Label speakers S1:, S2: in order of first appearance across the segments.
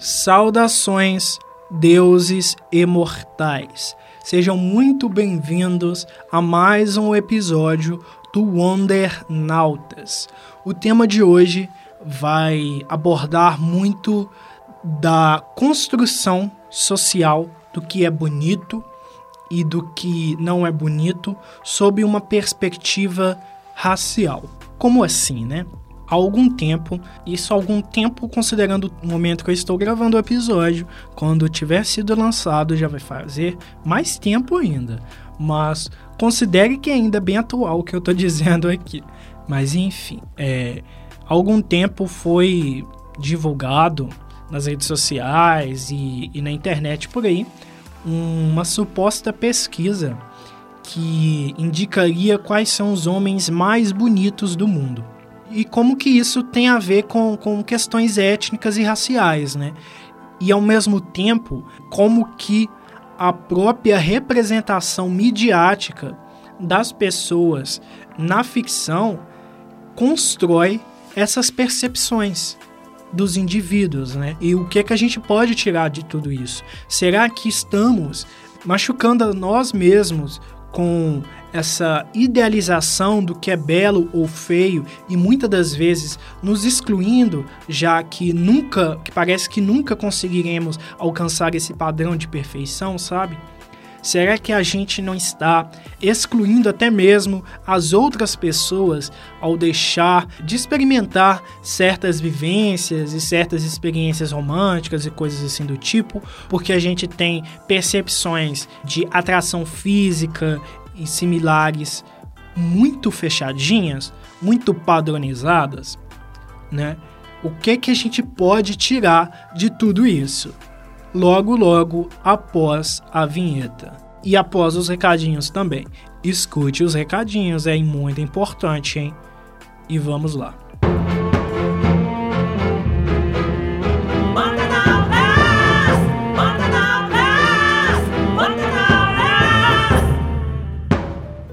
S1: Saudações, deuses imortais. Sejam muito bem-vindos a mais um episódio do Wonder Nautas. O tema de hoje vai abordar muito da construção social do que é bonito e do que não é bonito sob uma perspectiva racial. Como assim, né? Há algum tempo, isso há algum tempo considerando o momento que eu estou gravando o episódio, quando tiver sido lançado já vai fazer mais tempo ainda, mas considere que é ainda bem atual o que eu estou dizendo aqui. Mas enfim, é, há algum tempo foi divulgado nas redes sociais e, e na internet por aí uma suposta pesquisa que indicaria quais são os homens mais bonitos do mundo e como que isso tem a ver com, com questões étnicas e raciais, né? E ao mesmo tempo, como que a própria representação midiática das pessoas na ficção constrói essas percepções dos indivíduos, né? E o que é que a gente pode tirar de tudo isso? Será que estamos machucando nós mesmos com essa idealização do que é belo ou feio e muitas das vezes nos excluindo, já que nunca, que parece que nunca conseguiremos alcançar esse padrão de perfeição, sabe? Será que a gente não está excluindo até mesmo as outras pessoas ao deixar de experimentar certas vivências e certas experiências românticas e coisas assim do tipo, porque a gente tem percepções de atração física e similares muito fechadinhas, muito padronizadas, né? O que que a gente pode tirar de tudo isso? Logo, logo após a vinheta. E após os recadinhos também. Escute os recadinhos, é muito importante, hein? E vamos lá.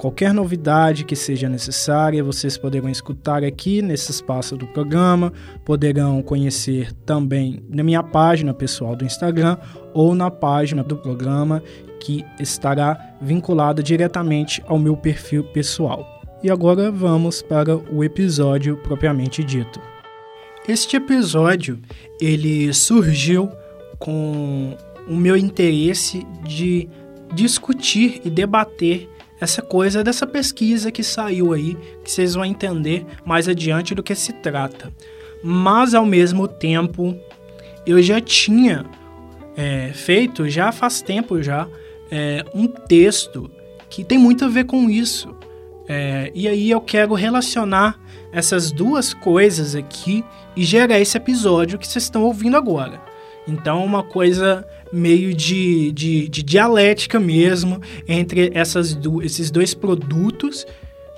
S1: Qualquer novidade que seja necessária, vocês poderão escutar aqui nesse espaço do programa, poderão conhecer também na minha página pessoal do Instagram ou na página do programa que estará vinculada diretamente ao meu perfil pessoal. E agora vamos para o episódio propriamente dito. Este episódio ele surgiu com o meu interesse de discutir e debater essa coisa dessa pesquisa que saiu aí, que vocês vão entender mais adiante do que se trata. Mas ao mesmo tempo, eu já tinha é, feito, já faz tempo já, é, um texto que tem muito a ver com isso. É, e aí eu quero relacionar essas duas coisas aqui e gerar esse episódio que vocês estão ouvindo agora. Então, uma coisa meio de, de, de dialética mesmo entre essas do, esses dois produtos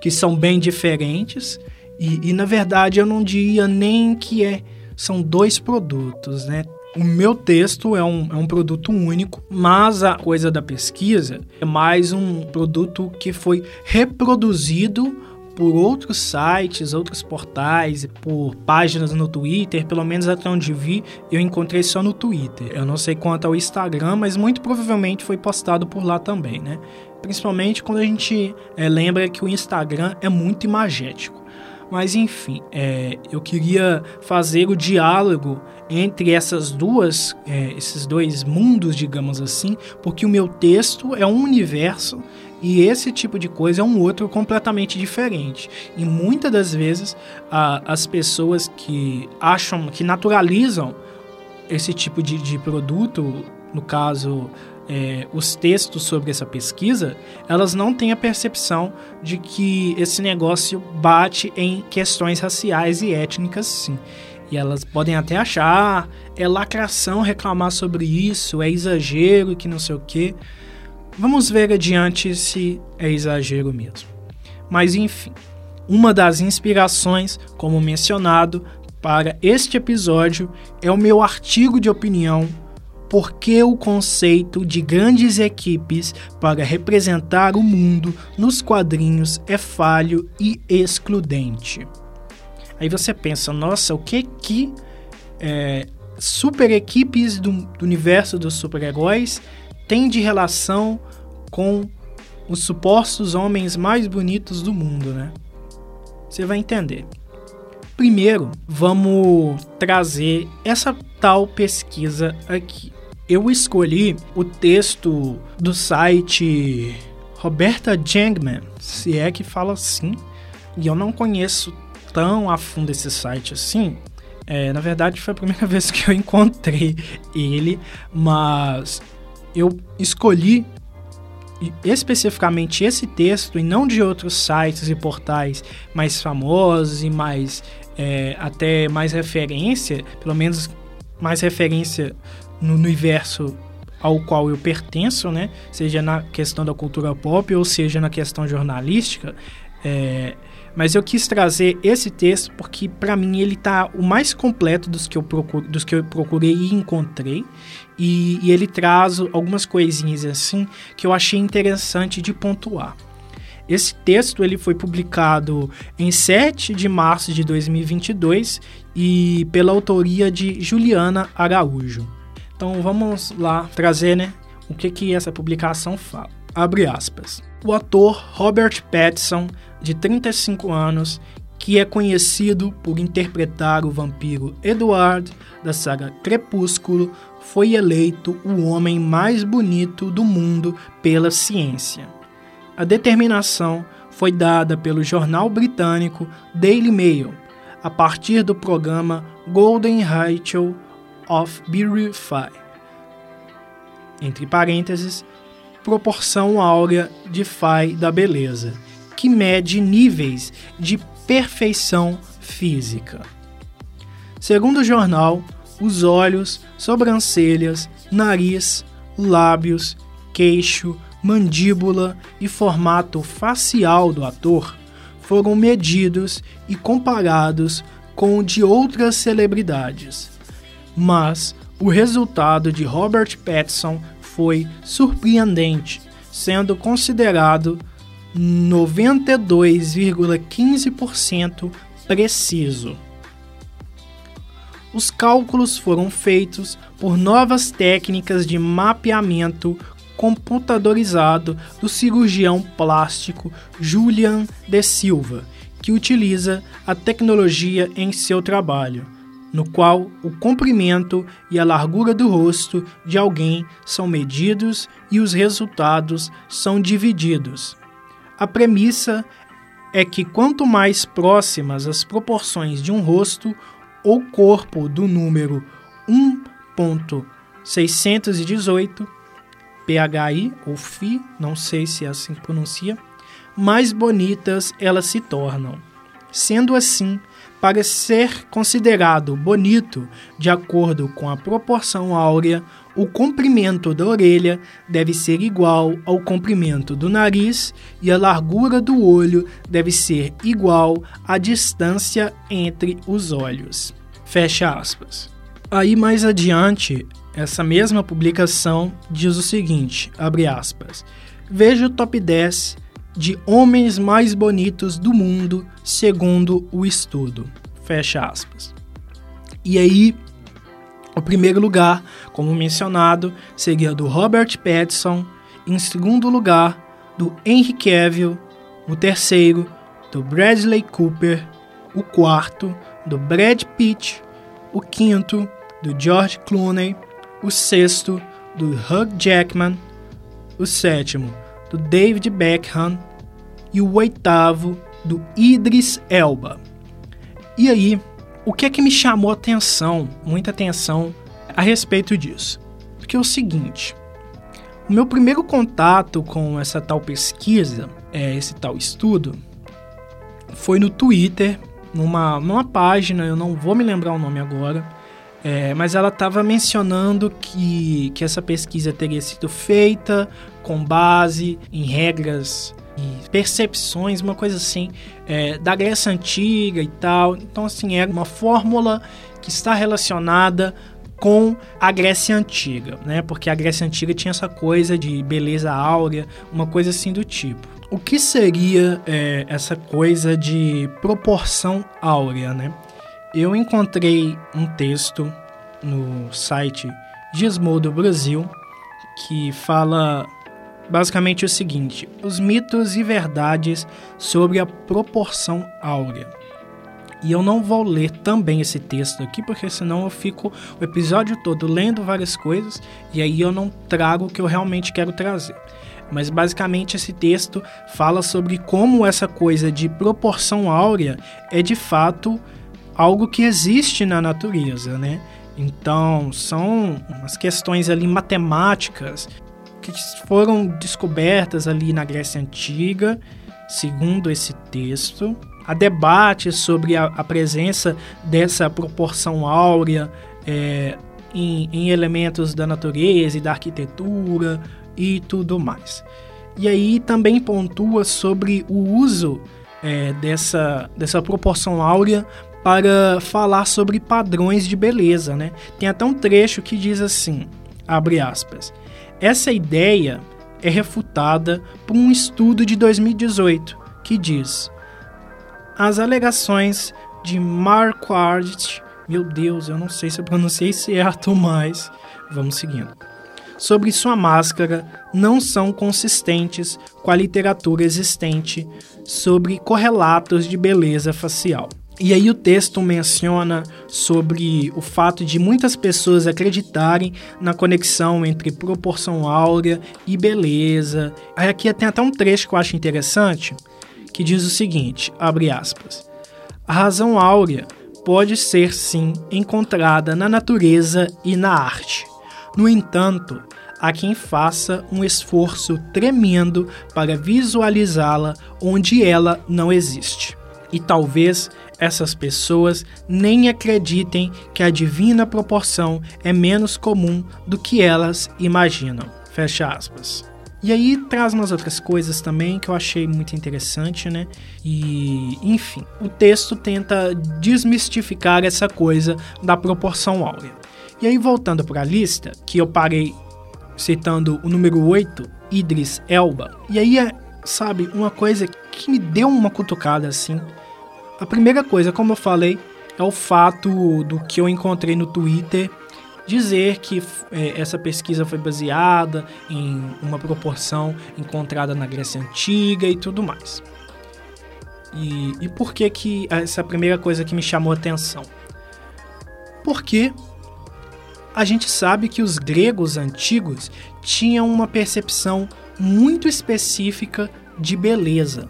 S1: que são bem diferentes. E, e, na verdade eu não diria nem que é, são dois produtos, né? O meu texto é um, é um produto único, mas a coisa da pesquisa é mais um produto que foi reproduzido por outros sites, outros portais, por páginas no Twitter, pelo menos até onde vi, eu encontrei só no Twitter. Eu não sei quanto ao Instagram, mas muito provavelmente foi postado por lá também, né? Principalmente quando a gente é, lembra que o Instagram é muito imagético. Mas enfim, é, eu queria fazer o diálogo entre essas duas, é, esses dois mundos, digamos assim, porque o meu texto é um universo e esse tipo de coisa é um outro completamente diferente. E muitas das vezes a, as pessoas que acham, que naturalizam esse tipo de, de produto, no caso é, os textos sobre essa pesquisa, elas não têm a percepção de que esse negócio bate em questões raciais e étnicas, sim. E elas podem até achar, ah, é lacração reclamar sobre isso, é exagero, que não sei o quê. Vamos ver adiante se é exagero mesmo. Mas enfim, uma das inspirações, como mencionado, para este episódio é o meu artigo de opinião Por que o conceito de grandes equipes para representar o mundo nos quadrinhos é falho e excludente. Aí você pensa, nossa, o que que é, super equipes do, do universo dos super-heróis tem de relação com os supostos homens mais bonitos do mundo, né? Você vai entender. Primeiro, vamos trazer essa tal pesquisa aqui. Eu escolhi o texto do site Roberta Jangman, se é que fala assim, e eu não conheço tão a fundo esse site assim. É, na verdade, foi a primeira vez que eu encontrei ele, mas eu escolhi especificamente esse texto e não de outros sites e portais mais famosos e mais é, até mais referência, pelo menos mais referência no universo ao qual eu pertenço, né? Seja na questão da cultura pop ou seja na questão jornalística. É, mas eu quis trazer esse texto porque para mim ele tá o mais completo dos que eu procuro, dos que eu procurei e encontrei e, e ele traz algumas coisinhas assim que eu achei interessante de pontuar. Esse texto ele foi publicado em 7 de março de 2022 e pela autoria de Juliana Araújo. Então vamos lá trazer né, o que, que essa publicação fala. Abre aspas. O ator Robert Pattinson de 35 anos, que é conhecido por interpretar o vampiro Edward da saga Crepúsculo, foi eleito o homem mais bonito do mundo pela ciência. A determinação foi dada pelo jornal britânico Daily Mail a partir do programa Golden Rachel of Beauty, entre parênteses, proporção áurea de Phi da beleza que mede níveis de perfeição física. Segundo o jornal, os olhos, sobrancelhas, nariz, lábios, queixo, mandíbula e formato facial do ator foram medidos e comparados com o de outras celebridades. Mas o resultado de Robert Pattinson foi surpreendente, sendo considerado 92,15% preciso. Os cálculos foram feitos por novas técnicas de mapeamento computadorizado do cirurgião plástico Julian de Silva, que utiliza a tecnologia em seu trabalho, no qual o comprimento e a largura do rosto de alguém são medidos e os resultados são divididos. A premissa é que quanto mais próximas as proporções de um rosto ou corpo do número 1.618 PHI ou FI, não sei se é assim que pronuncia, mais bonitas elas se tornam. Sendo assim, para ser considerado bonito de acordo com a proporção áurea, o comprimento da orelha deve ser igual ao comprimento do nariz e a largura do olho deve ser igual à distância entre os olhos. Fecha aspas. Aí mais adiante, essa mesma publicação diz o seguinte, abre aspas: Veja o top 10 de homens mais bonitos do mundo, segundo o estudo. Fecha aspas. E aí, o primeiro lugar, como mencionado, seria do Robert Pattinson, em segundo lugar, do Henry Cavill, o terceiro, do Bradley Cooper, o quarto do Brad Pitt, o quinto do George Clooney, o sexto do Hugh Jackman, o sétimo do David Beckham. E o oitavo do Idris Elba. E aí, o que é que me chamou atenção, muita atenção a respeito disso? Porque é o seguinte, o meu primeiro contato com essa tal pesquisa, é, esse tal estudo, foi no Twitter, numa, numa página, eu não vou me lembrar o nome agora, é, mas ela estava mencionando que, que essa pesquisa teria sido feita com base em regras e percepções, uma coisa assim, é, da Grécia Antiga e tal. Então, assim, era uma fórmula que está relacionada com a Grécia Antiga, né? Porque a Grécia Antiga tinha essa coisa de beleza áurea, uma coisa assim do tipo. O que seria é, essa coisa de proporção áurea, né? Eu encontrei um texto no site Gizmodo Brasil que fala basicamente o seguinte: os mitos e verdades sobre a proporção áurea. E eu não vou ler também esse texto aqui, porque senão eu fico o episódio todo lendo várias coisas e aí eu não trago o que eu realmente quero trazer. Mas basicamente esse texto fala sobre como essa coisa de proporção áurea é de fato algo que existe na natureza, né? Então, são umas questões ali matemáticas que foram descobertas ali na Grécia Antiga, segundo esse texto. Há debate sobre a, a presença dessa proporção áurea é, em, em elementos da natureza e da arquitetura e tudo mais. E aí também pontua sobre o uso é, dessa, dessa proporção áurea para falar sobre padrões de beleza, né? Tem até um trecho que diz assim, abre aspas, essa ideia é refutada por um estudo de 2018 que diz as alegações de Marquardt, meu Deus, eu não sei se eu pronunciei certo, mas vamos seguindo sobre sua máscara não são consistentes com a literatura existente sobre correlatos de beleza facial. E aí o texto menciona sobre o fato de muitas pessoas acreditarem na conexão entre proporção áurea e beleza. Aí aqui tem até um trecho que eu acho interessante, que diz o seguinte, abre aspas: A razão áurea pode ser sim encontrada na natureza e na arte. No entanto, há quem faça um esforço tremendo para visualizá-la onde ela não existe. E talvez essas pessoas nem acreditem que a divina proporção é menos comum do que elas imaginam. Fecha aspas. E aí traz umas outras coisas também que eu achei muito interessante, né? E, enfim, o texto tenta desmistificar essa coisa da proporção áurea. E aí voltando para a lista, que eu parei citando o número 8, Idris Elba. E aí é, sabe, uma coisa que me deu uma cutucada assim a primeira coisa, como eu falei, é o fato do que eu encontrei no Twitter dizer que é, essa pesquisa foi baseada em uma proporção encontrada na Grécia Antiga e tudo mais. E, e por que que essa é primeira coisa que me chamou a atenção? Porque a gente sabe que os gregos antigos tinham uma percepção muito específica de beleza.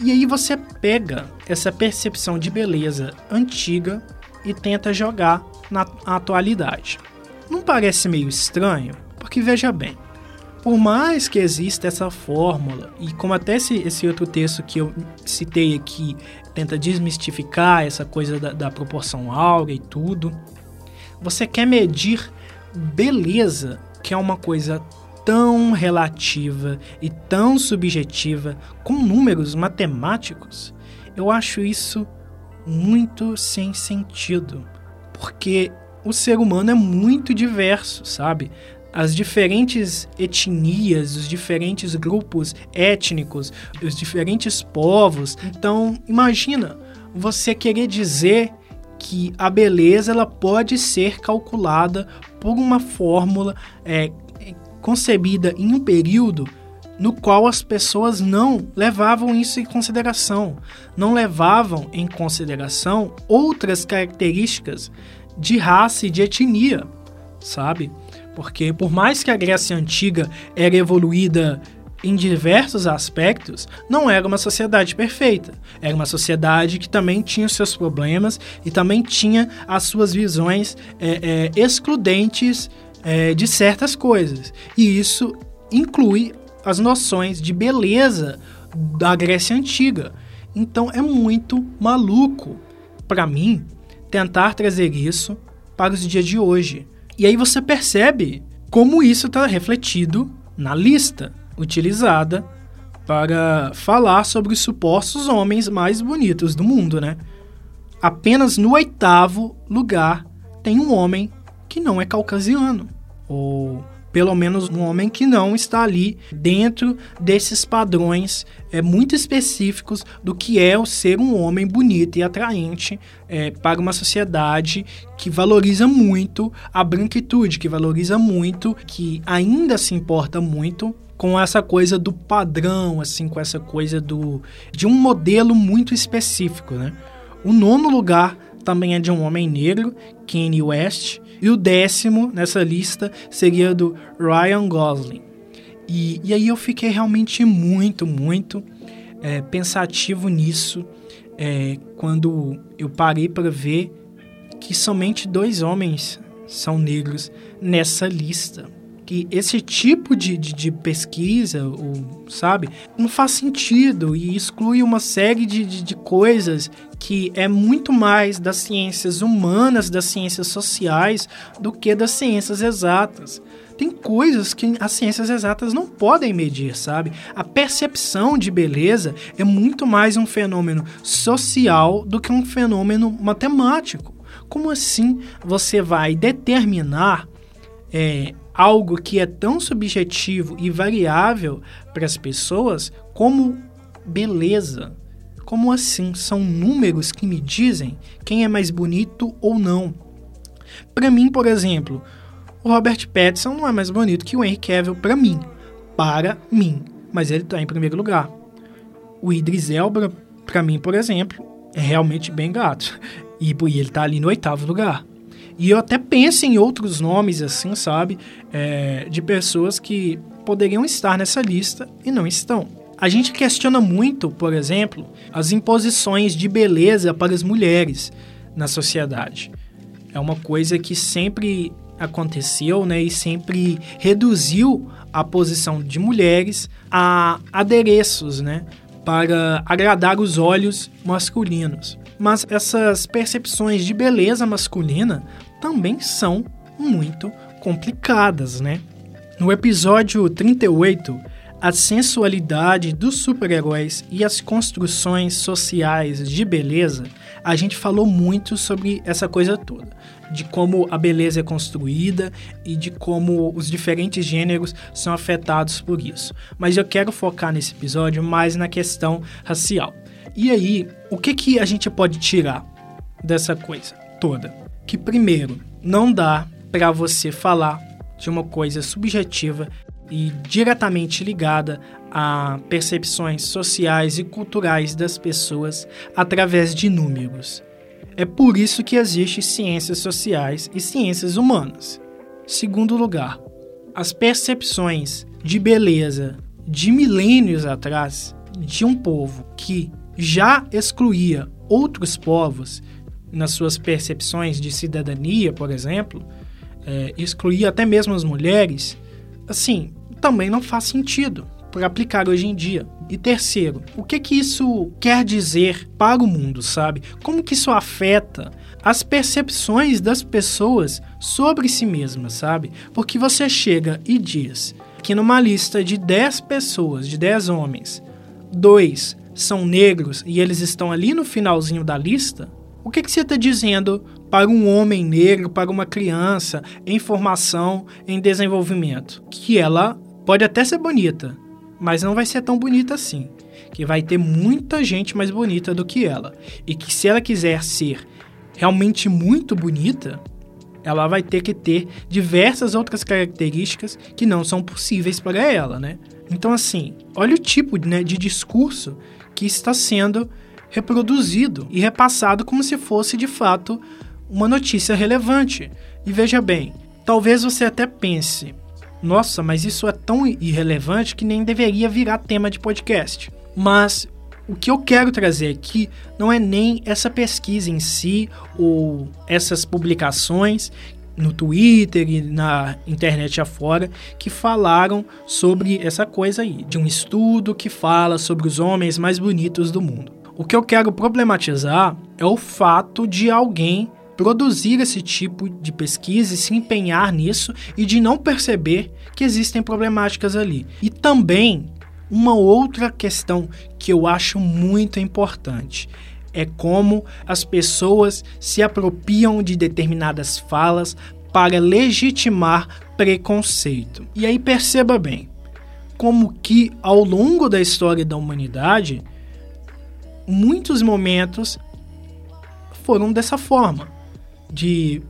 S1: E aí você pega essa percepção de beleza antiga e tenta jogar na atualidade. Não parece meio estranho? Porque veja bem, por mais que exista essa fórmula, e como até esse, esse outro texto que eu citei aqui tenta desmistificar essa coisa da, da proporção áurea e tudo, você quer medir beleza, que é uma coisa tão relativa e tão subjetiva com números matemáticos, eu acho isso muito sem sentido, porque o ser humano é muito diverso, sabe? As diferentes etnias, os diferentes grupos étnicos, os diferentes povos. Então, imagina você querer dizer que a beleza ela pode ser calculada por uma fórmula é, concebida em um período no qual as pessoas não levavam isso em consideração, não levavam em consideração outras características de raça e de etnia, sabe? Porque por mais que a Grécia antiga era evoluída em diversos aspectos, não era uma sociedade perfeita. Era uma sociedade que também tinha seus problemas e também tinha as suas visões é, é, excludentes é, de certas coisas. E isso inclui as noções de beleza da Grécia Antiga. Então é muito maluco, para mim, tentar trazer isso para os dias de hoje. E aí você percebe como isso está refletido na lista utilizada para falar sobre os supostos homens mais bonitos do mundo, né? Apenas no oitavo lugar tem um homem que não é caucasiano, ou pelo menos um homem que não está ali dentro desses padrões é, muito específicos do que é o ser um homem bonito e atraente é, para uma sociedade que valoriza muito a branquitude, que valoriza muito, que ainda se importa muito com essa coisa do padrão, assim, com essa coisa do de um modelo muito específico, né? O nono lugar também é de um homem negro, Kanye West, e o décimo nessa lista seria do Ryan Gosling. E, e aí eu fiquei realmente muito, muito é, pensativo nisso é, quando eu parei para ver que somente dois homens são negros nessa lista que esse tipo de, de, de pesquisa, ou, sabe, não faz sentido e exclui uma série de, de, de coisas que é muito mais das ciências humanas, das ciências sociais, do que das ciências exatas tem coisas que as ciências exatas não podem medir, sabe? A percepção de beleza é muito mais um fenômeno social do que um fenômeno matemático. Como assim você vai determinar é, algo que é tão subjetivo e variável para as pessoas como beleza. Como assim? São números que me dizem quem é mais bonito ou não. Para mim, por exemplo, o Robert Pattinson não é mais bonito que o Henry Cavill para mim. Para mim. Mas ele está em primeiro lugar. O Idris Elba, para mim, por exemplo, é realmente bem gato. E, e ele está ali no oitavo lugar. E eu até penso em outros nomes, assim, sabe? É, de pessoas que poderiam estar nessa lista e não estão. A gente questiona muito, por exemplo, as imposições de beleza para as mulheres na sociedade. É uma coisa que sempre aconteceu, né, e sempre reduziu a posição de mulheres a adereços, né, para agradar os olhos masculinos. Mas essas percepções de beleza masculina também são muito complicadas, né? No episódio 38, a sensualidade dos super-heróis e as construções sociais de beleza, a gente falou muito sobre essa coisa toda, de como a beleza é construída e de como os diferentes gêneros são afetados por isso. Mas eu quero focar nesse episódio mais na questão racial. E aí, o que que a gente pode tirar dessa coisa toda? Que primeiro não dá para você falar de uma coisa subjetiva e diretamente ligada a percepções sociais e culturais das pessoas através de números. É por isso que existe ciências sociais e ciências humanas. Segundo lugar, as percepções de beleza de milênios atrás de um povo que já excluía outros povos nas suas percepções de cidadania, por exemplo, é, excluir até mesmo as mulheres, assim, também não faz sentido para aplicar hoje em dia. E terceiro, o que que isso quer dizer para o mundo, sabe? Como que isso afeta as percepções das pessoas sobre si mesmas, sabe? Porque você chega e diz que numa lista de 10 pessoas, de 10 homens, dois são negros e eles estão ali no finalzinho da lista, o que, que você está dizendo para um homem negro, para uma criança em formação, em desenvolvimento? Que ela pode até ser bonita, mas não vai ser tão bonita assim. Que vai ter muita gente mais bonita do que ela. E que se ela quiser ser realmente muito bonita, ela vai ter que ter diversas outras características que não são possíveis para ela, né? Então, assim, olha o tipo né, de discurso que está sendo reproduzido e repassado como se fosse de fato uma notícia relevante. E veja bem, talvez você até pense, nossa, mas isso é tão irrelevante que nem deveria virar tema de podcast. Mas o que eu quero trazer aqui não é nem essa pesquisa em si ou essas publicações no Twitter e na internet afora que falaram sobre essa coisa aí, de um estudo que fala sobre os homens mais bonitos do mundo. O que eu quero problematizar é o fato de alguém produzir esse tipo de pesquisa e se empenhar nisso e de não perceber que existem problemáticas ali. E também uma outra questão que eu acho muito importante é como as pessoas se apropriam de determinadas falas para legitimar preconceito. E aí perceba bem, como que ao longo da história da humanidade, muitos momentos foram dessa forma de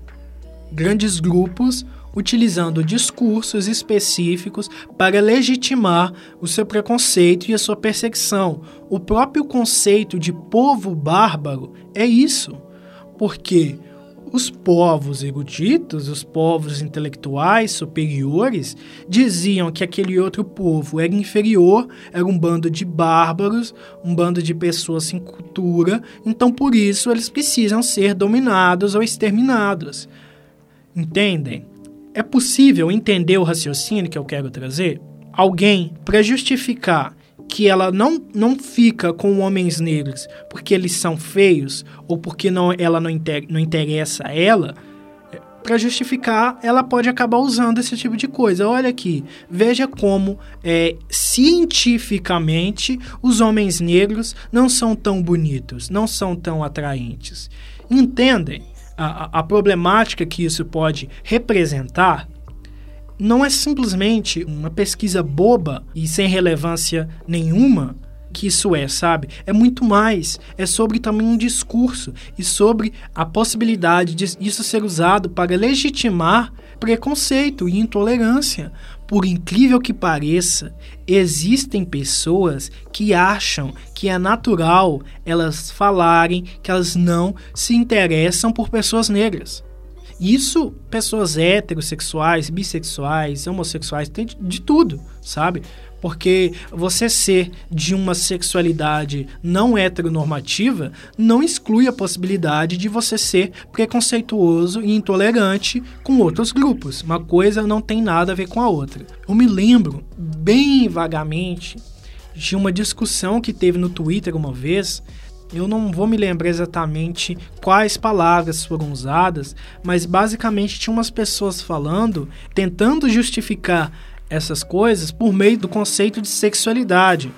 S1: grandes grupos utilizando discursos específicos para legitimar o seu preconceito e a sua perseguição. O próprio conceito de povo bárbaro é isso, porque os povos eruditos, os povos intelectuais superiores, diziam que aquele outro povo era inferior, era um bando de bárbaros, um bando de pessoas sem cultura, então por isso eles precisam ser dominados ou exterminados. Entendem? É possível entender o raciocínio que eu quero trazer? Alguém, para justificar que ela não, não fica com homens negros porque eles são feios ou porque não, ela não, inter, não interessa a ela, para justificar, ela pode acabar usando esse tipo de coisa. Olha aqui, veja como é, cientificamente os homens negros não são tão bonitos, não são tão atraentes. Entendem a, a problemática que isso pode representar? Não é simplesmente uma pesquisa boba e sem relevância nenhuma que isso é, sabe? É muito mais. É sobre também um discurso e sobre a possibilidade de isso ser usado para legitimar preconceito e intolerância. Por incrível que pareça, existem pessoas que acham que é natural elas falarem que elas não se interessam por pessoas negras. Isso, pessoas heterossexuais, bissexuais, homossexuais, tem de, de tudo, sabe? Porque você ser de uma sexualidade não heteronormativa não exclui a possibilidade de você ser preconceituoso e intolerante com outros grupos. Uma coisa não tem nada a ver com a outra. Eu me lembro bem vagamente de uma discussão que teve no Twitter uma vez eu não vou me lembrar exatamente quais palavras foram usadas, mas basicamente tinha umas pessoas falando, tentando justificar essas coisas por meio do conceito de sexualidade.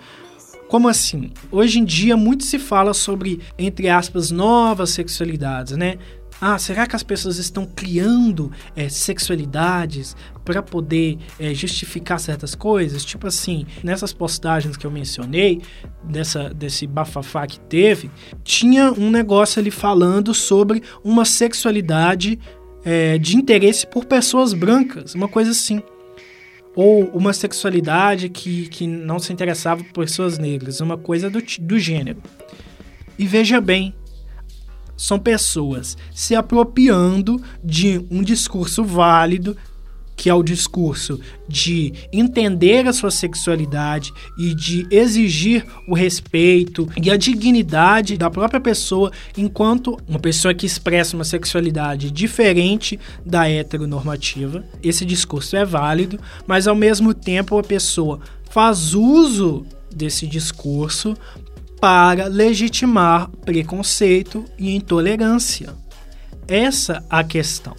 S1: Como assim? Hoje em dia muito se fala sobre, entre aspas, novas sexualidades, né? Ah, será que as pessoas estão criando é, sexualidades para poder é, justificar certas coisas? Tipo assim, nessas postagens que eu mencionei, dessa, desse bafafá que teve, tinha um negócio ali falando sobre uma sexualidade é, de interesse por pessoas brancas, uma coisa assim. Ou uma sexualidade que, que não se interessava por pessoas negras, uma coisa do, do gênero. E veja bem, são pessoas se apropriando de um discurso válido, que é o discurso de entender a sua sexualidade e de exigir o respeito e a dignidade da própria pessoa enquanto uma pessoa que expressa uma sexualidade diferente da heteronormativa. Esse discurso é válido, mas ao mesmo tempo a pessoa faz uso desse discurso para legitimar preconceito e intolerância. Essa a questão.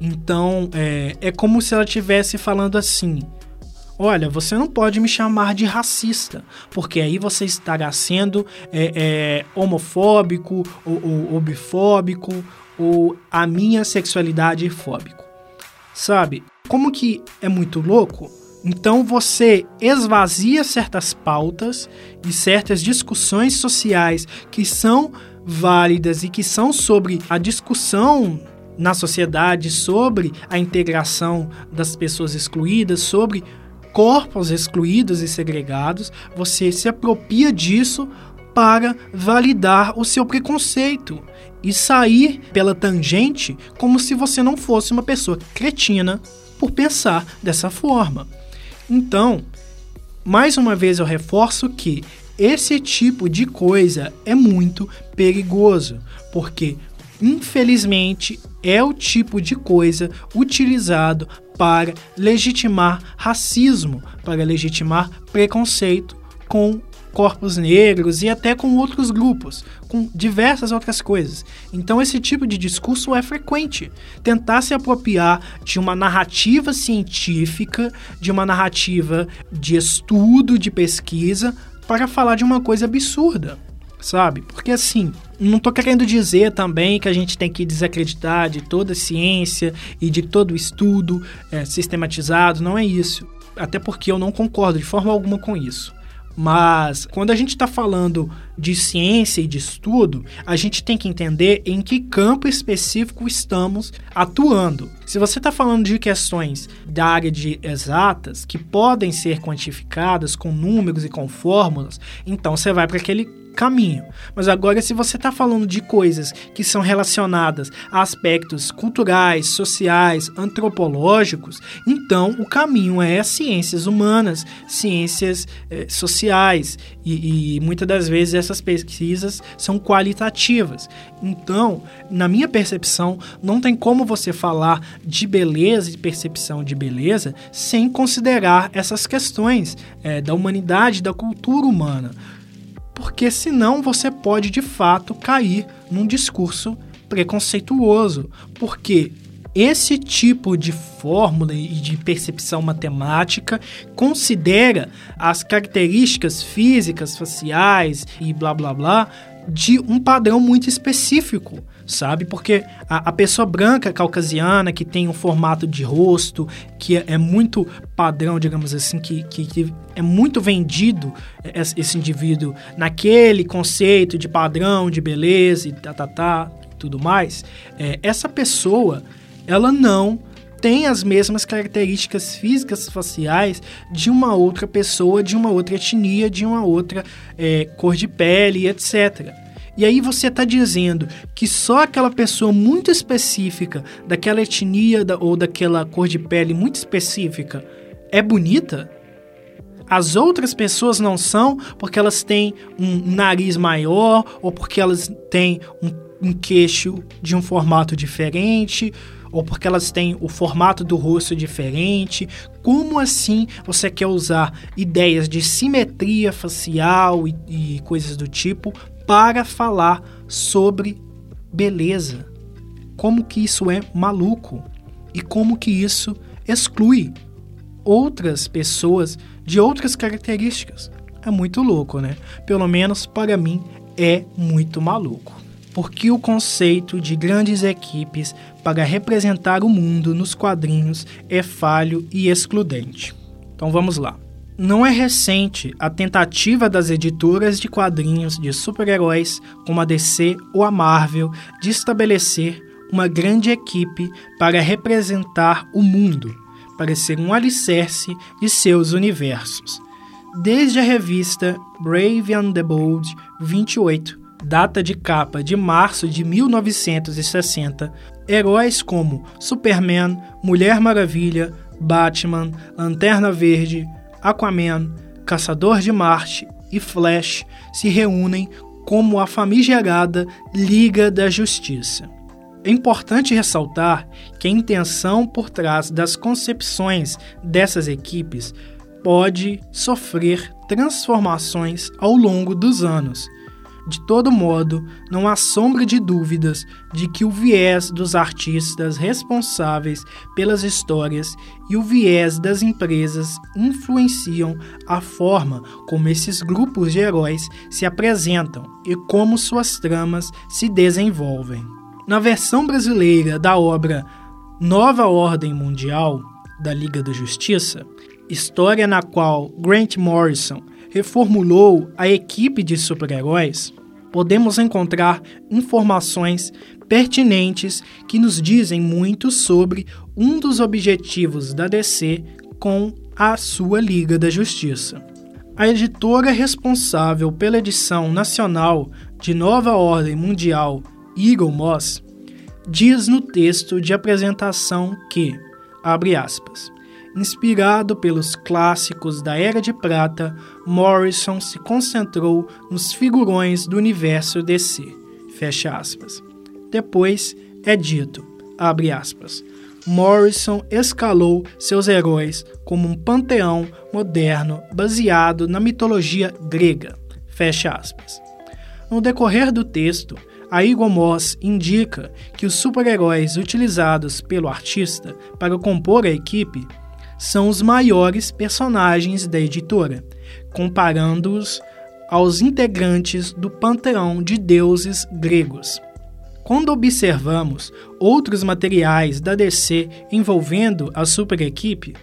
S1: Então, é, é como se ela estivesse falando assim: olha, você não pode me chamar de racista, porque aí você estará sendo é, é, homofóbico ou, ou, ou bifóbico ou a minha sexualidade é fóbico. Sabe? Como que é muito louco? Então você esvazia certas pautas e certas discussões sociais que são válidas e que são sobre a discussão na sociedade, sobre a integração das pessoas excluídas, sobre corpos excluídos e segregados, você se apropria disso para validar o seu preconceito e sair pela tangente como se você não fosse uma pessoa cretina por pensar dessa forma. Então, mais uma vez eu reforço que esse tipo de coisa é muito perigoso, porque infelizmente é o tipo de coisa utilizado para legitimar racismo, para legitimar preconceito com corpos negros e até com outros grupos, com diversas outras coisas. Então esse tipo de discurso é frequente. Tentar se apropriar de uma narrativa científica, de uma narrativa de estudo, de pesquisa, para falar de uma coisa absurda, sabe? Porque assim, não estou querendo dizer também que a gente tem que desacreditar de toda a ciência e de todo o estudo é, sistematizado, não é isso. Até porque eu não concordo de forma alguma com isso. Mas quando a gente está falando de ciência e de estudo, a gente tem que entender em que campo específico estamos atuando. Se você está falando de questões da área de exatas que podem ser quantificadas com números e com fórmulas, então você vai para aquele caminho. Mas agora, se você está falando de coisas que são relacionadas a aspectos culturais, sociais, antropológicos, então o caminho é ciências humanas, ciências eh, sociais. E, e muitas das vezes essas pesquisas são qualitativas. Então, na minha percepção, não tem como você falar de beleza e percepção de beleza sem considerar essas questões eh, da humanidade, da cultura humana porque senão você pode de fato cair num discurso preconceituoso, porque esse tipo de fórmula e de percepção matemática considera as características físicas, faciais e blá blá blá de um padrão muito específico sabe? Porque a, a, pessoa branca caucasiana que tem um formato de rosto que é, é muito padrão, digamos assim, que, que, que, é muito vendido esse indivíduo naquele conceito de padrão, de beleza e tá, tá, tá, tudo mais, é, essa pessoa, ela não tem as mesmas características físicas faciais de uma outra pessoa, de uma outra etnia, de uma outra é, cor de pele, etc. E aí você está dizendo que só aquela pessoa muito específica, daquela etnia da, ou daquela cor de pele muito específica, é bonita? As outras pessoas não são porque elas têm um nariz maior ou porque elas têm um, um queixo de um formato diferente ou porque elas têm o formato do rosto diferente. Como assim você quer usar ideias de simetria facial e, e coisas do tipo para falar sobre beleza. Como que isso é maluco e como que isso exclui outras pessoas de outras características. É muito louco, né? Pelo menos para mim é muito maluco. Porque o conceito de grandes equipes para representar o mundo nos quadrinhos é falho e excludente. Então vamos lá. Não é recente a tentativa das editoras de quadrinhos de super-heróis, como a DC ou a Marvel, de estabelecer uma grande equipe para representar o mundo, para ser um alicerce de seus universos. Desde a revista Brave and the Bold 28, data de capa de março de 1960, heróis como Superman, Mulher Maravilha, Batman, Lanterna Verde, Aquaman, Caçador de Marte e Flash se reúnem como a famigerada Liga da Justiça. É importante ressaltar que a intenção por trás das concepções dessas equipes pode sofrer transformações ao longo dos anos de todo modo, não há sombra de dúvidas de que o viés dos artistas responsáveis pelas histórias e o viés das empresas influenciam a forma como esses grupos de heróis se apresentam e como suas tramas se desenvolvem. Na versão brasileira da obra Nova Ordem Mundial, da Liga da Justiça, história na qual Grant Morrison reformulou a equipe de super-heróis, podemos encontrar informações pertinentes que nos dizem muito sobre um dos objetivos da DC com a sua Liga da Justiça. A editora responsável pela edição nacional de Nova Ordem Mundial, Eagle Moss, diz no texto de apresentação que, abre aspas, Inspirado pelos clássicos da Era de Prata, Morrison se concentrou nos figurões do universo DC. Fecha aspas. Depois é dito, abre aspas, Morrison escalou seus heróis como um panteão moderno baseado na mitologia grega. Fecha aspas. No decorrer do texto, a Igor Moss indica que os super-heróis utilizados pelo artista para compor a equipe são os maiores personagens da editora, comparando-os aos integrantes do panteão de deuses gregos. Quando observamos outros materiais da DC envolvendo a super equipe,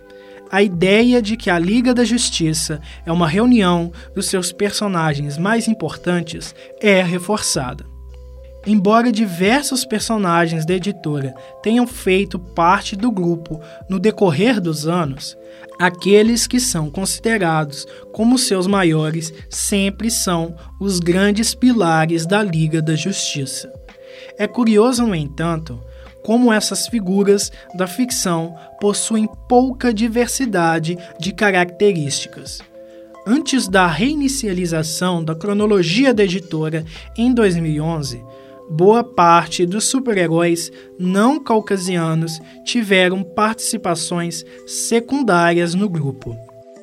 S1: a ideia de que a Liga da Justiça é uma reunião dos seus personagens mais importantes é reforçada. Embora diversos personagens da editora tenham feito parte do grupo no decorrer dos anos, aqueles que são considerados como seus maiores sempre são os grandes pilares da Liga da Justiça. É curioso, no entanto, como essas figuras da ficção possuem pouca diversidade de características. Antes da reinicialização da cronologia da editora em 2011, boa parte dos super-heróis não caucasianos tiveram participações secundárias no grupo.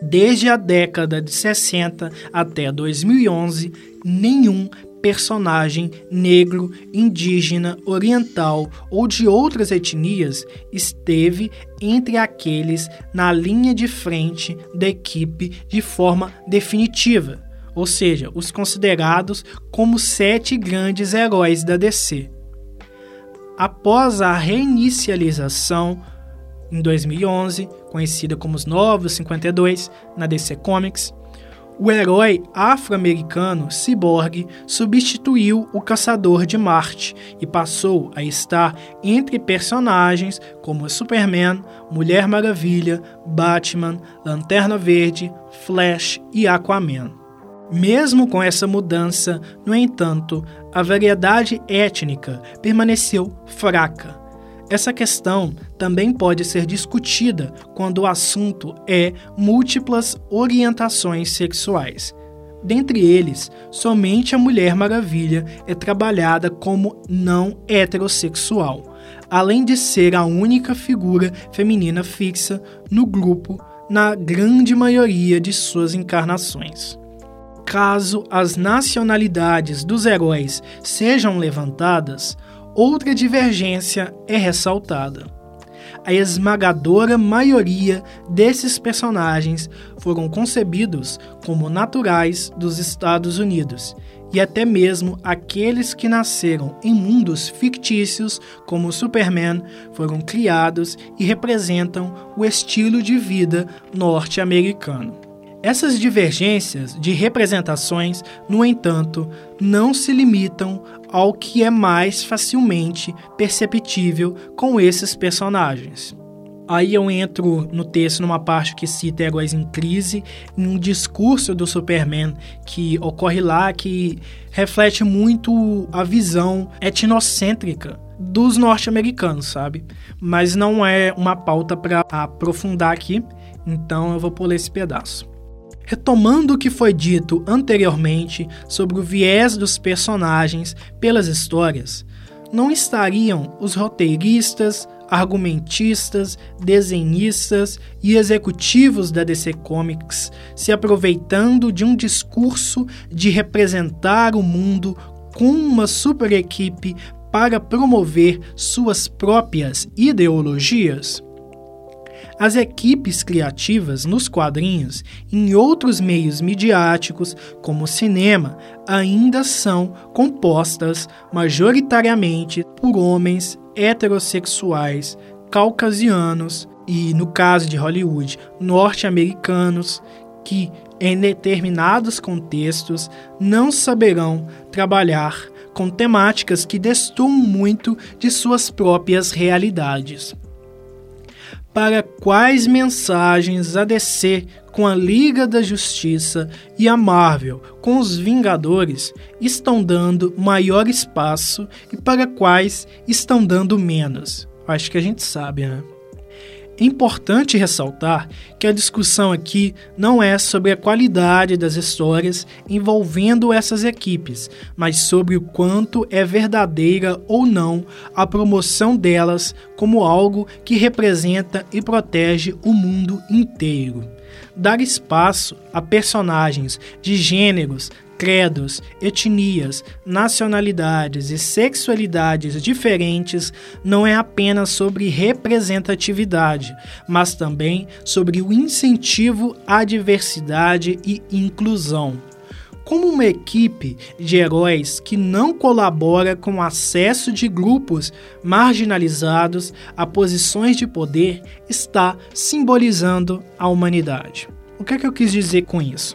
S1: Desde a década de 60 até 2011, nenhum personagem negro, indígena, oriental ou de outras etnias esteve entre aqueles na linha de frente da equipe de forma definitiva ou seja, os considerados como sete grandes heróis da DC. Após a reinicialização em 2011, conhecida como os Novos 52 na DC Comics, o herói afro-americano Cyborg substituiu o Caçador de Marte e passou a estar entre personagens como Superman, Mulher Maravilha, Batman, Lanterna Verde, Flash e Aquaman. Mesmo com essa mudança, no entanto, a variedade étnica permaneceu fraca. Essa questão também pode ser discutida quando o assunto é múltiplas orientações sexuais. Dentre eles, somente a Mulher Maravilha é trabalhada como não heterossexual, além de ser a única figura feminina fixa no grupo na grande maioria de suas encarnações. Caso as nacionalidades dos heróis sejam levantadas, outra divergência é ressaltada. A esmagadora maioria desses personagens foram concebidos como naturais dos Estados Unidos, e até mesmo aqueles que nasceram em mundos fictícios, como Superman, foram criados e representam o estilo de vida norte-americano. Essas divergências de representações, no entanto, não se limitam ao que é mais facilmente perceptível com esses personagens. Aí eu entro no texto numa parte que cita heróis em crise, em um discurso do Superman que ocorre lá que reflete muito a visão etnocêntrica dos norte-americanos, sabe? Mas não é uma pauta para aprofundar aqui, então eu vou pular esse pedaço. Retomando o que foi dito anteriormente sobre o viés dos personagens pelas histórias, não estariam os roteiristas, argumentistas, desenhistas e executivos da DC Comics se aproveitando de um discurso de representar o mundo com uma super equipe para promover suas próprias ideologias? As equipes criativas nos quadrinhos em outros meios midiáticos, como o cinema, ainda são compostas majoritariamente por homens heterossexuais, caucasianos e, no caso de Hollywood, norte-americanos que, em determinados contextos, não saberão trabalhar com temáticas que destoam muito de suas próprias realidades. Para quais mensagens a DC com a Liga da Justiça e a Marvel com os Vingadores estão dando maior espaço e para quais estão dando menos. Acho que a gente sabe, né? É importante ressaltar que a discussão aqui não é sobre a qualidade das histórias envolvendo essas equipes, mas sobre o quanto é verdadeira ou não a promoção delas como algo que representa e protege o mundo inteiro. Dar espaço a personagens de gêneros, credos, etnias, nacionalidades e sexualidades diferentes não é apenas sobre representatividade, mas também sobre o incentivo à diversidade e inclusão. Como uma equipe de heróis que não colabora com o acesso de grupos marginalizados a posições de poder está simbolizando a humanidade. O que é que eu quis dizer com isso?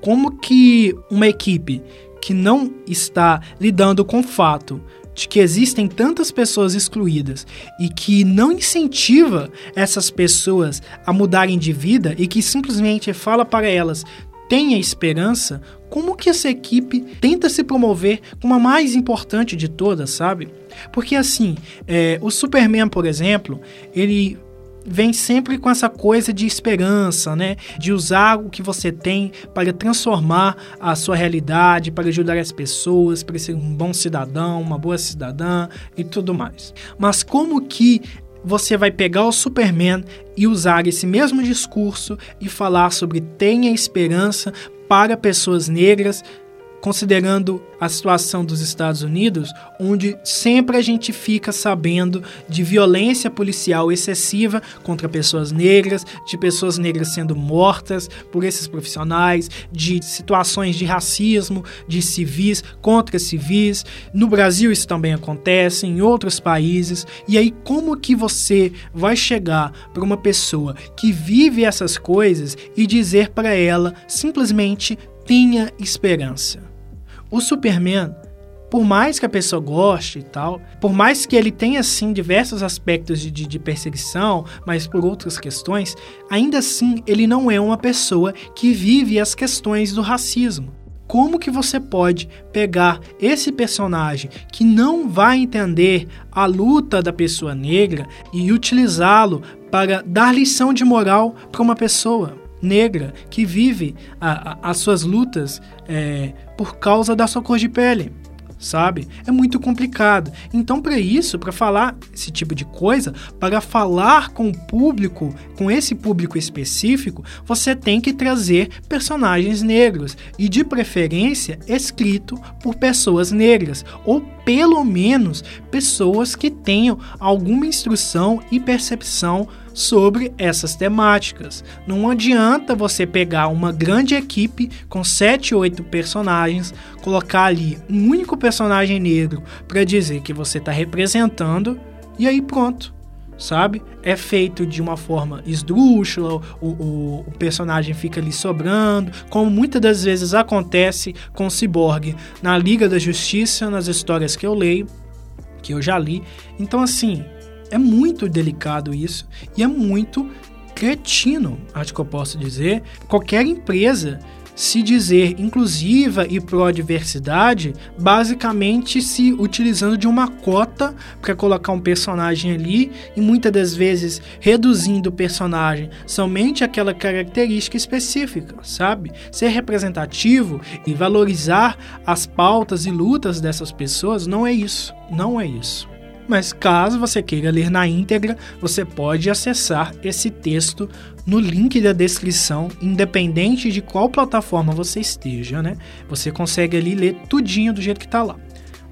S1: Como que uma equipe que não está lidando com o fato de que existem tantas pessoas excluídas e que não incentiva essas pessoas a mudarem de vida e que simplesmente fala para elas tenha esperança, como que essa equipe tenta se promover como a mais importante de todas, sabe? Porque assim, é, o Superman, por exemplo, ele vem sempre com essa coisa de esperança, né? De usar o que você tem para transformar a sua realidade, para ajudar as pessoas, para ser um bom cidadão, uma boa cidadã e tudo mais. Mas como que você vai pegar o Superman e usar esse mesmo discurso e falar sobre tenha esperança para pessoas negras considerando a situação dos Estados Unidos, onde sempre a gente fica sabendo de violência policial excessiva contra pessoas negras, de pessoas negras sendo mortas por esses profissionais, de situações de racismo de civis contra civis. No Brasil isso também acontece, em outros países. E aí como que você vai chegar para uma pessoa que vive essas coisas e dizer para ela simplesmente tenha esperança? O Superman, por mais que a pessoa goste e tal, por mais que ele tenha sim diversos aspectos de, de, de, perseguição, mas por outras questões, ainda assim ele não é uma pessoa que vive as questões do racismo. Como que você pode pegar esse personagem que não vai entender a luta da pessoa negra e utilizá-lo para dar lição de moral para uma pessoa? Negra que vive a, a, as suas lutas é, por causa da sua cor de pele sabe? É muito complicado. Então, para isso, para falar esse tipo de coisa, para falar com o público, com esse público específico, você tem que trazer personagens negros e, de preferência, escrito por pessoas negras ou pelo menos pessoas que tenham alguma instrução e percepção sobre essas temáticas. Não adianta você pegar uma grande equipe com 7, 8 personagens, colocar ali um único personagem negro para dizer que você está representando e aí pronto. Sabe? É feito de uma forma esdrúxula, o, o, o personagem fica ali sobrando, como muitas das vezes acontece com o Cyborg na Liga da Justiça, nas histórias que eu leio, que eu já li. Então, assim, é muito delicado isso e é muito cretino, acho que eu posso dizer. Qualquer empresa se dizer inclusiva e pró-diversidade, basicamente se utilizando de uma cota para colocar um personagem ali e muitas das vezes reduzindo o personagem somente aquela característica específica, sabe? Ser representativo e valorizar as pautas e lutas dessas pessoas não é isso, não é isso. Mas caso você queira ler na íntegra, você pode acessar esse texto no link da descrição, independente de qual plataforma você esteja, né? Você consegue ali ler tudinho do jeito que está lá.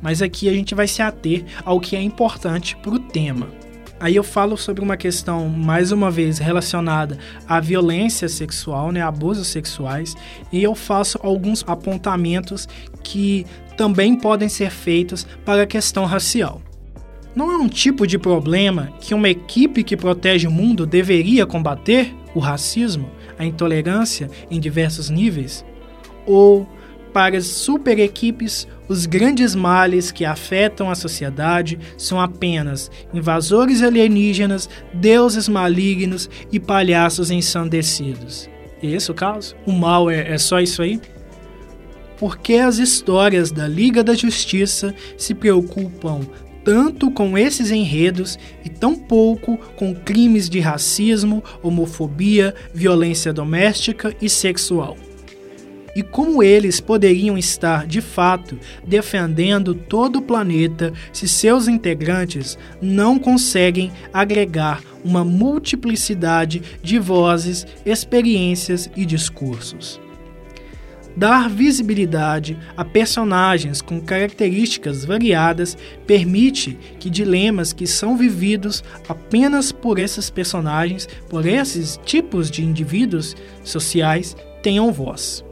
S1: Mas aqui a gente vai se ater ao que é importante para o tema. Aí eu falo sobre uma questão, mais uma vez, relacionada à violência sexual, né, abusos sexuais, e eu faço alguns apontamentos que também podem ser feitos para a questão racial. Não é um tipo de problema que uma equipe que protege o mundo deveria combater? O racismo, a intolerância em diversos níveis? Ou para as super equipes, os grandes males que afetam a sociedade são apenas invasores alienígenas, deuses malignos e palhaços ensandecidos. É esse o caso? O mal é, é só isso aí? Por que as histórias da Liga da Justiça se preocupam tanto com esses enredos e tão pouco com crimes de racismo, homofobia, violência doméstica e sexual. E como eles poderiam estar, de fato, defendendo todo o planeta se seus integrantes não conseguem agregar uma multiplicidade de vozes, experiências e discursos? Dar visibilidade a personagens com características variadas permite que dilemas que são vividos apenas por esses personagens, por esses tipos de indivíduos sociais, tenham voz.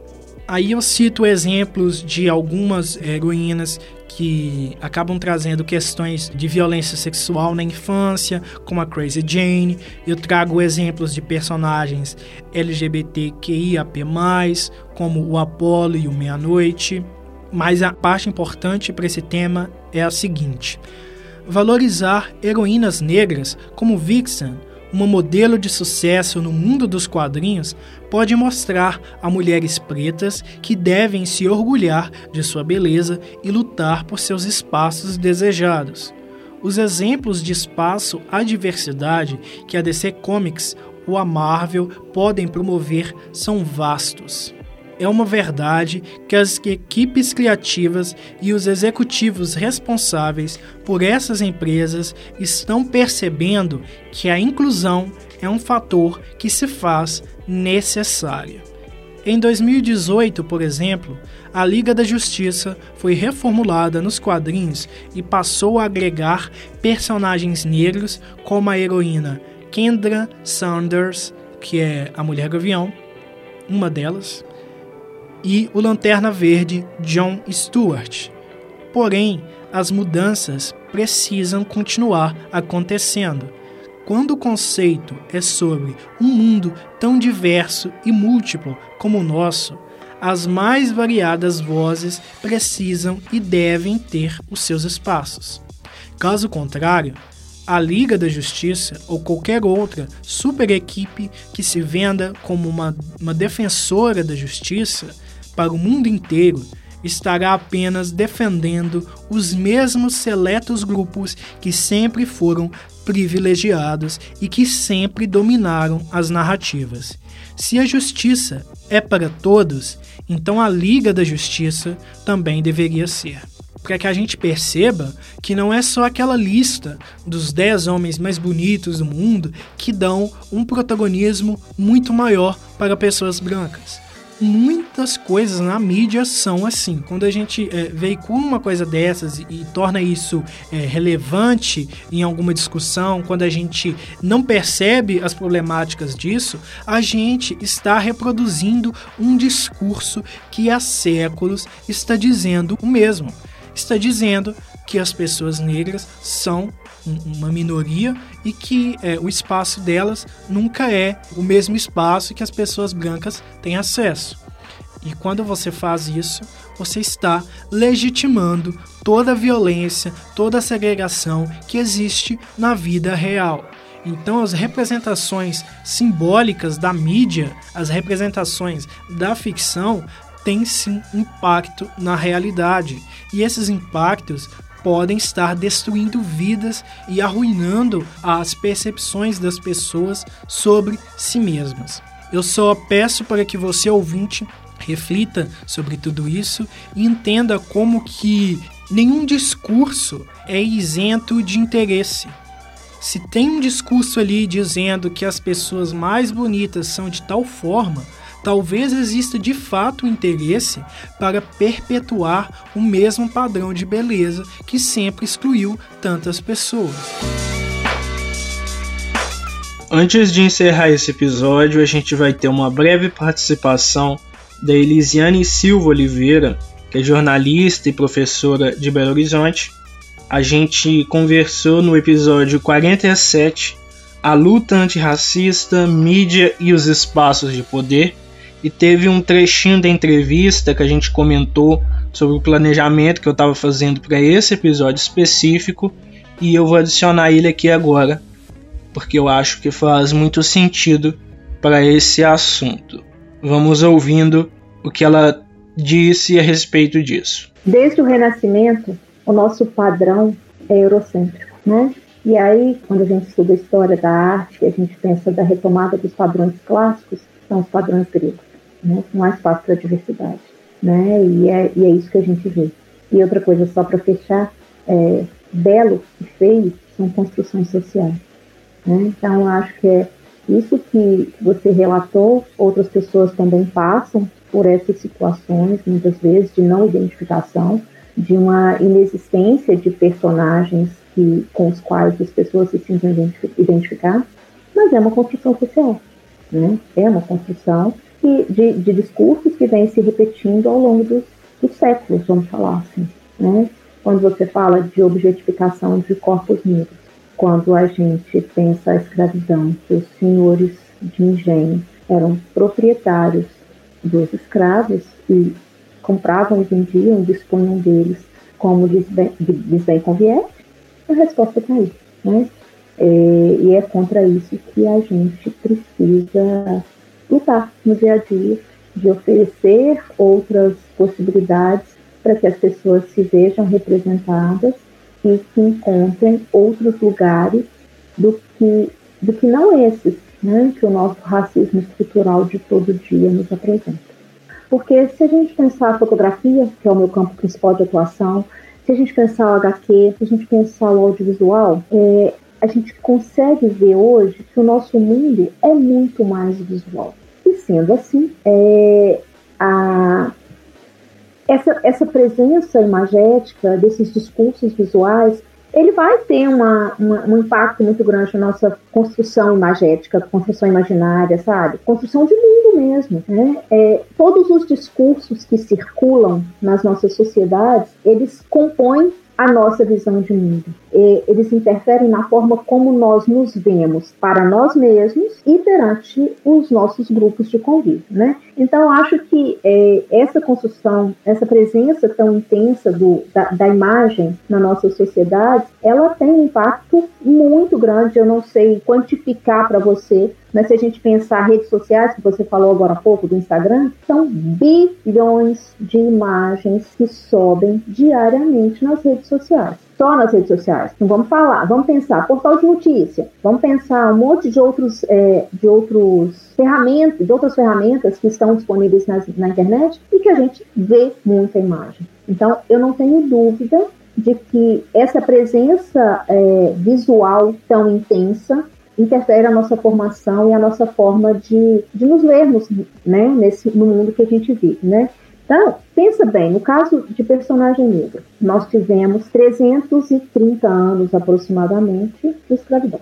S1: Aí eu cito exemplos de algumas heroínas que acabam trazendo questões de violência sexual na infância, como a Crazy Jane. Eu trago exemplos de personagens LGBTQIAP+, como o Apollo e o Meia-Noite. Mas a parte importante para esse tema é a seguinte: valorizar heroínas negras como Vixen uma modelo de sucesso no mundo dos quadrinhos, pode mostrar a mulheres pretas que devem se orgulhar de sua beleza e lutar por seus espaços desejados. Os exemplos de espaço à diversidade que a DC Comics ou a Marvel podem promover são vastos é uma verdade que as equipes criativas e os executivos responsáveis por essas empresas estão percebendo que a inclusão é um fator que se faz necessário. Em 2018, por exemplo, a Liga da Justiça foi reformulada nos quadrinhos e passou a agregar personagens negros como a heroína Kendra Saunders, que é a Mulher Gavião, uma delas, e o Lanterna Verde John Stewart. Porém, as mudanças precisam continuar acontecendo. Quando o conceito é sobre um mundo tão diverso e múltiplo como o nosso, as mais variadas vozes precisam e devem ter os seus espaços. Caso contrário, a Liga da Justiça ou qualquer outra super equipe que se venda como uma, uma defensora da justiça para o mundo inteiro estará apenas defendendo os mesmos seletos grupos que sempre foram privilegiados e que sempre dominaram as narrativas. Se a justiça é para todos, então a Liga da Justiça também deveria ser. Para que a gente perceba que não é só aquela lista dos 10 homens mais bonitos do mundo que dão um protagonismo muito maior para pessoas brancas muitas coisas na mídia são assim. Quando a gente é, veicula uma coisa dessas e, e torna isso é, relevante em alguma discussão, quando a gente não percebe as problemáticas disso, a gente está reproduzindo um discurso que há séculos está dizendo o mesmo. Está dizendo que as pessoas negras são uma minoria e que é, o espaço delas nunca é o mesmo espaço que as pessoas brancas têm acesso. E quando você faz isso, você está legitimando toda a violência, toda a segregação que existe na vida real. Então, as representações simbólicas da mídia, as representações da ficção, têm sim impacto na realidade. E esses impactos podem estar destruindo vidas e arruinando as percepções das pessoas sobre si mesmas. Eu só peço para que você ouvinte reflita sobre tudo isso e entenda como que nenhum discurso é isento de interesse. Se tem um discurso ali dizendo que as pessoas mais bonitas são de tal forma, talvez exista de fato interesse para perpetuar o mesmo padrão de beleza que sempre excluiu tantas pessoas.
S2: Antes de encerrar esse episódio, a gente vai ter uma breve participação da Elisiane Silva Oliveira, que é jornalista e professora de Belo Horizonte. A gente conversou no episódio 47 A luta antirracista, mídia e os espaços de poder e teve um trechinho da entrevista que a gente comentou sobre o planejamento que eu estava fazendo para esse episódio específico e eu vou adicionar ele aqui agora, porque eu acho que faz muito sentido para esse assunto. Vamos ouvindo o que ela disse a respeito disso.
S3: Desde o Renascimento, o nosso padrão é eurocêntrico, né? E aí, quando a gente estuda a história da arte, a gente pensa da retomada dos padrões clássicos, são os padrões gregos, né? Há espaço para diversidade, né? E é, e é isso que a gente vê. E outra coisa, só para fechar, é, belo e feio são construções sociais. Né? Então, acho que é isso que você relatou, outras pessoas também passam por essas situações, muitas vezes, de não identificação, de uma inexistência de personagens que, com os quais as pessoas se sentem identificadas, mas é uma construção social. Né? É uma construção que, de, de discursos que vem se repetindo ao longo dos, dos séculos, vamos falar assim. Né? Quando você fala de objetificação de corpos negros, quando a gente pensa a escravidão, que os senhores de engenho eram proprietários dos escravos e compravam vendiam, dispunham deles como lhes bem, lhes bem conviesse, a resposta está aí. Né? É, e é contra isso que a gente precisa lutar no dia a dia, de oferecer outras possibilidades para que as pessoas se vejam representadas e que encontrem outros lugares do que, do que não esses, né, que o nosso racismo estrutural de todo dia nos apresenta. Porque se a gente pensar a fotografia, que é o meu campo principal de atuação, se a gente pensar o HQ, se a gente pensar o audiovisual, é, a gente consegue ver hoje que o nosso mundo é muito mais visual. E sendo assim, é, a, essa, essa presença imagética desses discursos visuais, ele vai ter uma, uma, um impacto muito grande na nossa construção imagética, construção imaginária, sabe? Construção de mundo mesmo, né? É, todos os discursos que circulam nas nossas sociedades, eles compõem a nossa visão de mundo. E eles interferem na forma como nós nos vemos para nós mesmos e perante os nossos grupos de convívio, né? Então, acho que é, essa construção, essa presença tão intensa do, da, da, imagem na nossa sociedade, ela tem um impacto muito grande. Eu não sei quantificar para você, mas se a gente pensar redes sociais, que você falou agora há pouco do Instagram, são bilhões de imagens que sobem diariamente nas redes sociais só nas redes sociais. Então vamos falar, vamos pensar portal de notícia, vamos pensar um monte de outros, é, de outros ferramentas, de outras ferramentas que estão disponíveis nas, na internet e que a gente vê muita imagem. Então eu não tenho dúvida de que essa presença é, visual tão intensa interfere na nossa formação e a nossa forma de, de nos vermos né, nesse, no mundo que a gente vive. Né? Então, pensa bem, no caso de personagem negro, nós tivemos 330 anos aproximadamente de escravidão.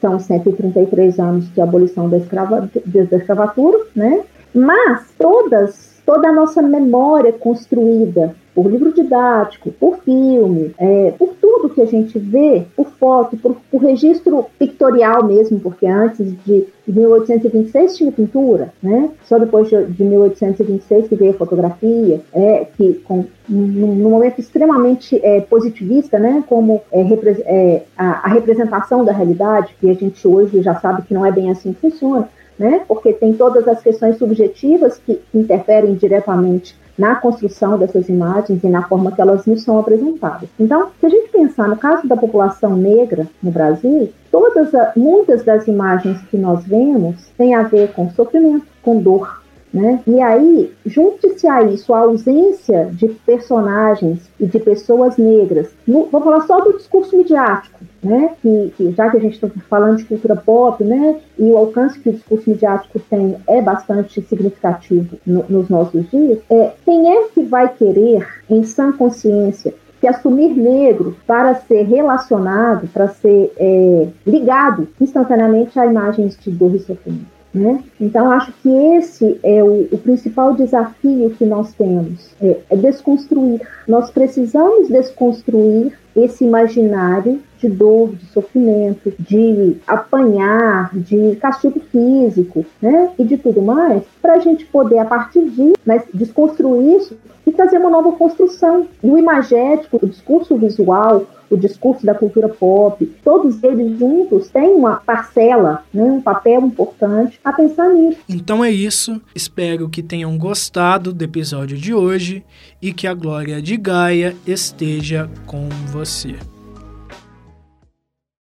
S3: São 133 anos de abolição da, escrava, da escravatura, né? Mas todas, toda a nossa memória construída por livro didático, por filme, é, por tudo que a gente vê, por foto, por, por registro pictorial mesmo, porque antes de 1826 tinha pintura, né? Só depois de, de 1826 que veio a fotografia, é, que com, num, momento extremamente é, positivista, né? Como é, repre, é, a, a representação da realidade, que a gente hoje já sabe que não é bem assim que funciona, né? Porque tem todas as questões subjetivas que interferem diretamente na construção dessas imagens e na forma que elas nos são apresentadas. Então, se a gente pensar no caso da população negra no Brasil, todas muitas das imagens que nós vemos têm a ver com sofrimento, com dor, né? E aí, junte-se a isso a ausência de personagens e de pessoas negras. No, vou falar só do discurso midiático, né? Que, que já que a gente está falando de cultura pop, né? E o alcance que o discurso midiático tem é bastante significativo no, nos nossos dias. É, quem é que vai querer, em sã consciência, que assumir negro para ser relacionado, para ser é, ligado instantaneamente a imagens de dor e sofrimento? Né? Então, acho que esse é o, o principal desafio que nós temos, é, é, desconstruir. Nós precisamos desconstruir esse imaginário de dor, de sofrimento, de apanhar, de castigo físico, né? E de tudo mais, para a gente poder, a partir disso, né, desconstruir isso e trazer uma nova construção. E o imagético, o discurso visual, o discurso da cultura pop, todos eles juntos têm uma parcela, né, um papel importante a pensar nisso.
S1: Então é isso. Espero que tenham gostado do episódio de hoje e que a glória de Gaia esteja com você.